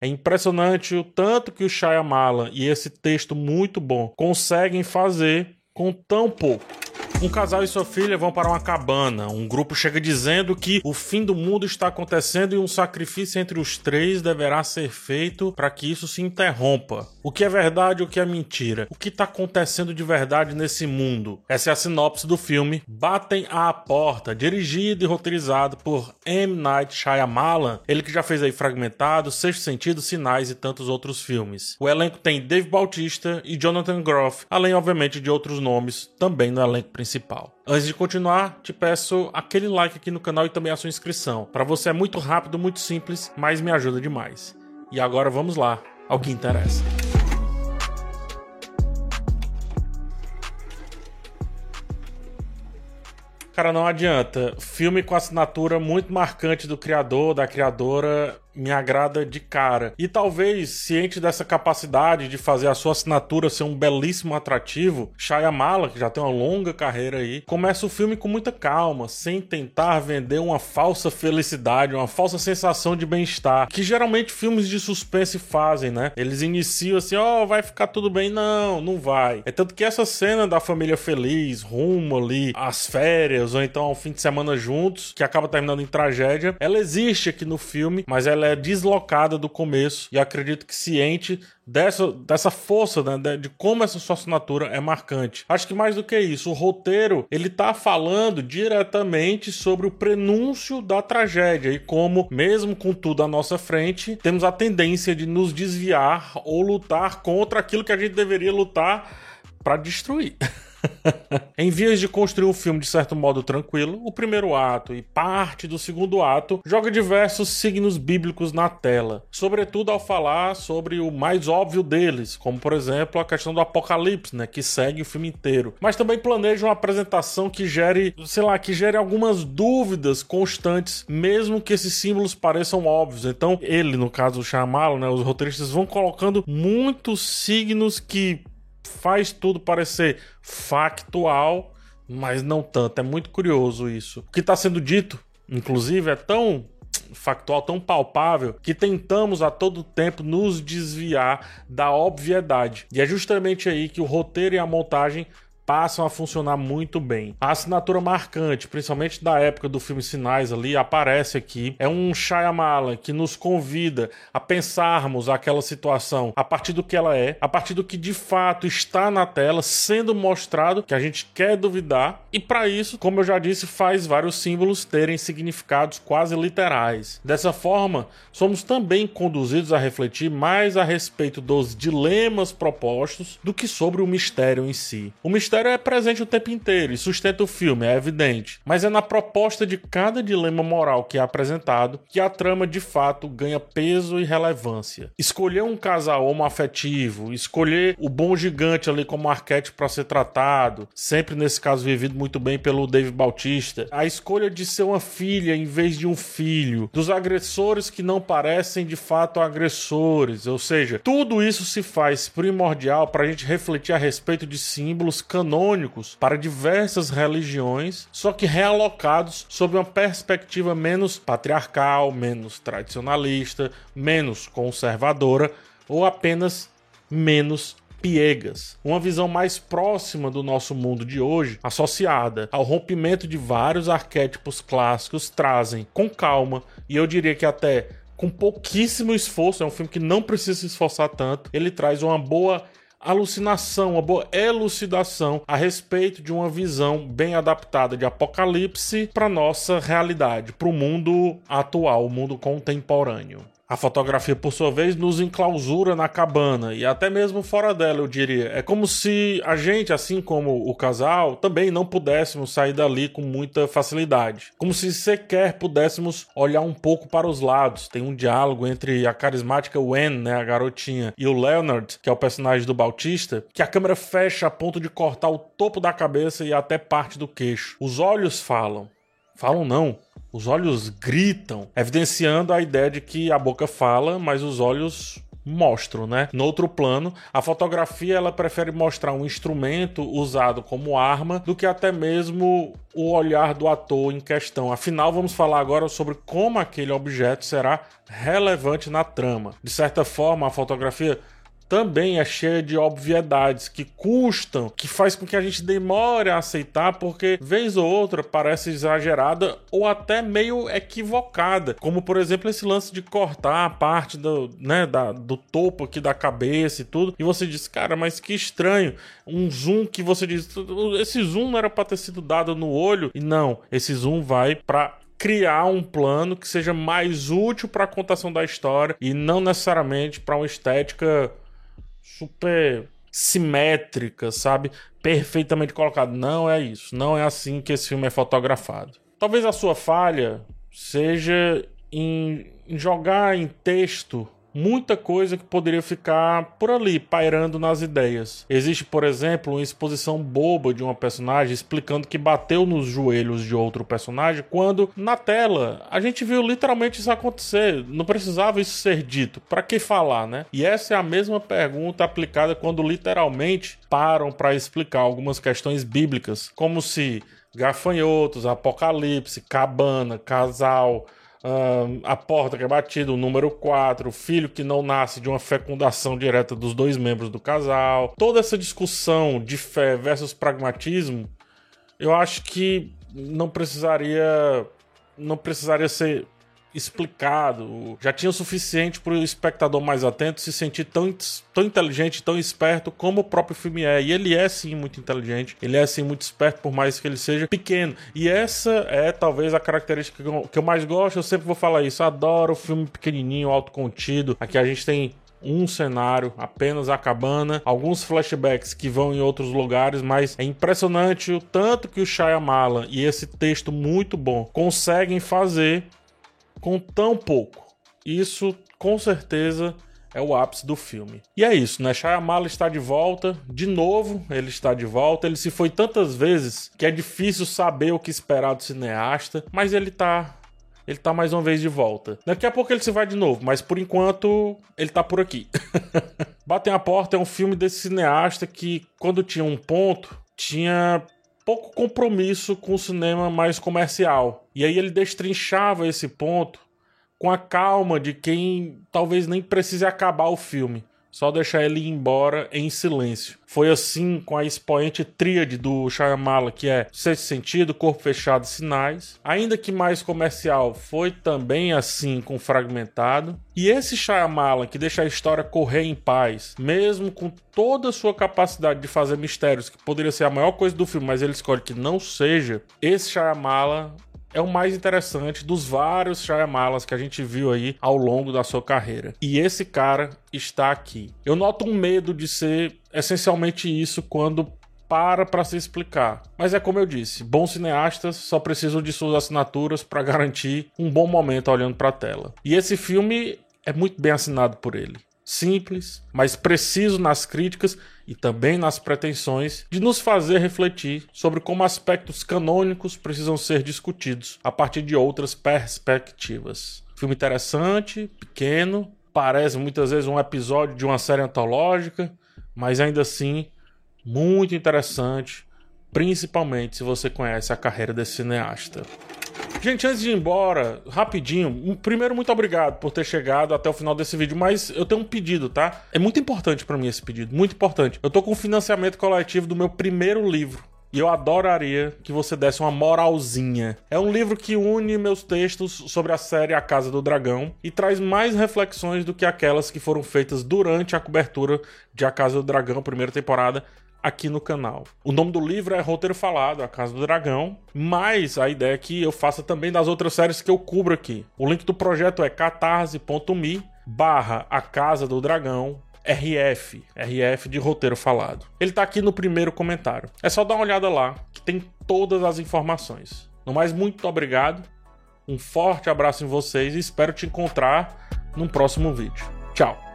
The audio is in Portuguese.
É impressionante o tanto que o Shyamalan e esse texto muito bom conseguem fazer com tão pouco. Um casal e sua filha vão para uma cabana. Um grupo chega dizendo que o fim do mundo está acontecendo e um sacrifício entre os três deverá ser feito para que isso se interrompa. O que é verdade e o que é mentira? O que está acontecendo de verdade nesse mundo? Essa é a sinopse do filme Batem à Porta, dirigido e roteirizado por M. Night Shyamalan, ele que já fez aí Fragmentado, Sexto Sentido, Sinais e tantos outros filmes. O elenco tem Dave Bautista e Jonathan Groff, além obviamente de outros nomes também no elenco principal principal. Antes de continuar, te peço aquele like aqui no canal e também a sua inscrição. Para você é muito rápido, muito simples, mas me ajuda demais. E agora vamos lá ao que interessa. Cara, não adianta. Filme com assinatura muito marcante do criador, da criadora, me agrada de cara. E talvez, ciente dessa capacidade de fazer a sua assinatura ser um belíssimo atrativo, Shyamala, que já tem uma longa carreira aí, começa o filme com muita calma, sem tentar vender uma falsa felicidade, uma falsa sensação de bem-estar, que geralmente filmes de suspense fazem, né? Eles iniciam assim, ó, oh, vai ficar tudo bem. Não, não vai. É tanto que essa cena da família feliz, rumo ali às férias, ou então ao fim de semana juntos, que acaba terminando em tragédia, ela existe aqui no filme, mas ela é deslocada do começo e acredito que ciente dessa, dessa força, né, de como essa sua assinatura é marcante. Acho que mais do que isso, o roteiro ele tá falando diretamente sobre o prenúncio da tragédia e como, mesmo com tudo à nossa frente, temos a tendência de nos desviar ou lutar contra aquilo que a gente deveria lutar para destruir. em vias de construir um filme de certo modo tranquilo, o primeiro ato e parte do segundo ato joga diversos signos bíblicos na tela, sobretudo ao falar sobre o mais óbvio deles, como por exemplo a questão do apocalipse, né, que segue o filme inteiro. Mas também planeja uma apresentação que gere, sei lá, que gere algumas dúvidas constantes, mesmo que esses símbolos pareçam óbvios. Então, ele, no caso o Shyamalan, né, os roteiristas vão colocando muitos signos que faz tudo parecer factual, mas não tanto. É muito curioso isso. O que está sendo dito, inclusive, é tão factual, tão palpável, que tentamos a todo tempo nos desviar da obviedade. E é justamente aí que o roteiro e a montagem passam a funcionar muito bem. A assinatura marcante, principalmente da época do filme Sinais ali, aparece aqui. É um Shyamalan que nos convida a pensarmos aquela situação a partir do que ela é, a partir do que de fato está na tela, sendo mostrado que a gente quer duvidar. E para isso, como eu já disse, faz vários símbolos terem significados quase literais. Dessa forma, somos também conduzidos a refletir mais a respeito dos dilemas propostos do que sobre o mistério em si. O mistério mistério é presente o tempo inteiro e sustenta o filme, é evidente. Mas é na proposta de cada dilema moral que é apresentado que a trama de fato ganha peso e relevância. Escolher um casal homoafetivo, escolher o bom gigante ali como arquétipo para ser tratado, sempre nesse caso vivido muito bem pelo Dave Bautista. A escolha de ser uma filha em vez de um filho, dos agressores que não parecem de fato agressores, ou seja, tudo isso se faz primordial para a gente refletir a respeito de símbolos canônicos canônicos para diversas religiões, só que realocados sob uma perspectiva menos patriarcal, menos tradicionalista, menos conservadora ou apenas menos piegas. Uma visão mais próxima do nosso mundo de hoje, associada ao rompimento de vários arquétipos clássicos, trazem com calma e eu diria que até com pouquíssimo esforço, é um filme que não precisa se esforçar tanto, ele traz uma boa alucinação, uma boa elucidação a respeito de uma visão bem adaptada de Apocalipse para nossa realidade, para o mundo atual, o mundo contemporâneo. A fotografia, por sua vez, nos enclausura na cabana e até mesmo fora dela, eu diria. É como se a gente, assim como o casal, também não pudéssemos sair dali com muita facilidade. Como se sequer pudéssemos olhar um pouco para os lados. Tem um diálogo entre a carismática Wen, né, a garotinha, e o Leonard, que é o personagem do Bautista, que a câmera fecha a ponto de cortar o topo da cabeça e até parte do queixo. Os olhos falam. Falam não os olhos gritam, evidenciando a ideia de que a boca fala, mas os olhos mostram, né? No outro plano, a fotografia ela prefere mostrar um instrumento usado como arma do que até mesmo o olhar do ator em questão. Afinal, vamos falar agora sobre como aquele objeto será relevante na trama. De certa forma, a fotografia também é cheia de obviedades que custam, que faz com que a gente demore a aceitar, porque vez ou outra parece exagerada ou até meio equivocada. Como por exemplo esse lance de cortar a parte do, né, da, do topo aqui da cabeça e tudo. E você diz, cara, mas que estranho. Um zoom que você diz, esse zoom não era para ter sido dado no olho. E não, esse zoom vai para criar um plano que seja mais útil para a contação da história e não necessariamente para uma estética super simétrica, sabe? Perfeitamente colocado. Não é isso. Não é assim que esse filme é fotografado. Talvez a sua falha seja em jogar em texto muita coisa que poderia ficar por ali, pairando nas ideias. Existe, por exemplo, uma exposição boba de uma personagem explicando que bateu nos joelhos de outro personagem, quando na tela a gente viu literalmente isso acontecer. Não precisava isso ser dito. Para que falar, né? E essa é a mesma pergunta aplicada quando literalmente param para explicar algumas questões bíblicas, como se gafanhotos, apocalipse, cabana, casal, a porta que é batida, o número 4, o filho que não nasce de uma fecundação direta dos dois membros do casal. Toda essa discussão de fé versus pragmatismo, eu acho que não precisaria não precisaria ser explicado. Já tinha o suficiente para o espectador mais atento se sentir tão, tão inteligente, tão esperto como o próprio filme é. E ele é sim muito inteligente, ele é sim muito esperto, por mais que ele seja pequeno. E essa é talvez a característica que eu, mais gosto. Eu sempre vou falar isso. adoro filme pequenininho, autocontido. Aqui a gente tem um cenário, apenas a cabana, alguns flashbacks que vão em outros lugares, mas é impressionante o tanto que o Shyamalan e esse texto muito bom conseguem fazer com tão pouco. Isso, com certeza, é o ápice do filme. E é isso, né? Shyamalan está de volta, de novo ele está de volta. Ele se foi tantas vezes que é difícil saber o que esperar do cineasta, mas ele tá ele tá mais uma vez de volta. Daqui a pouco ele se vai de novo, mas por enquanto ele tá por aqui. Batem a Porta é um filme desse cineasta que, quando tinha um ponto, tinha pouco compromisso com o cinema mais comercial. E aí ele destrinchava esse ponto com a calma de quem talvez nem precise acabar o filme só deixar ele ir embora em silêncio. Foi assim com a expoente tríade do Shyamalan, que é Sexto Sentido, Corpo Fechado e Sinais. Ainda que mais comercial, foi também assim com Fragmentado. E esse Shyamalan que deixa a história correr em paz, mesmo com toda a sua capacidade de fazer mistérios, que poderia ser a maior coisa do filme, mas ele escolhe que não seja, esse Shyamalan é o mais interessante dos vários Shyamalas que a gente viu aí ao longo da sua carreira. E esse cara está aqui. Eu noto um medo de ser essencialmente isso quando para para se explicar. Mas é como eu disse, bons cineastas só precisam de suas assinaturas para garantir um bom momento olhando para a tela. E esse filme é muito bem assinado por ele simples, mas preciso nas críticas e também nas pretensões de nos fazer refletir sobre como aspectos canônicos precisam ser discutidos a partir de outras perspectivas. Filme interessante, pequeno, parece muitas vezes um episódio de uma série antológica, mas ainda assim muito interessante, principalmente se você conhece a carreira desse cineasta. Gente, antes de ir embora, rapidinho, primeiro, muito obrigado por ter chegado até o final desse vídeo, mas eu tenho um pedido, tá? É muito importante para mim esse pedido, muito importante. Eu tô com financiamento coletivo do meu primeiro livro. E eu adoraria que você desse uma moralzinha. É um livro que une meus textos sobre a série A Casa do Dragão e traz mais reflexões do que aquelas que foram feitas durante a cobertura de A Casa do Dragão, primeira temporada, aqui no canal. O nome do livro é Roteiro Falado, A Casa do Dragão, mas a ideia é que eu faça também das outras séries que eu cubro aqui. O link do projeto é catarse.me barra A Casa do Dragão RF, RF de roteiro falado. Ele tá aqui no primeiro comentário. É só dar uma olhada lá, que tem todas as informações. No mais, muito obrigado. Um forte abraço em vocês e espero te encontrar num próximo vídeo. Tchau.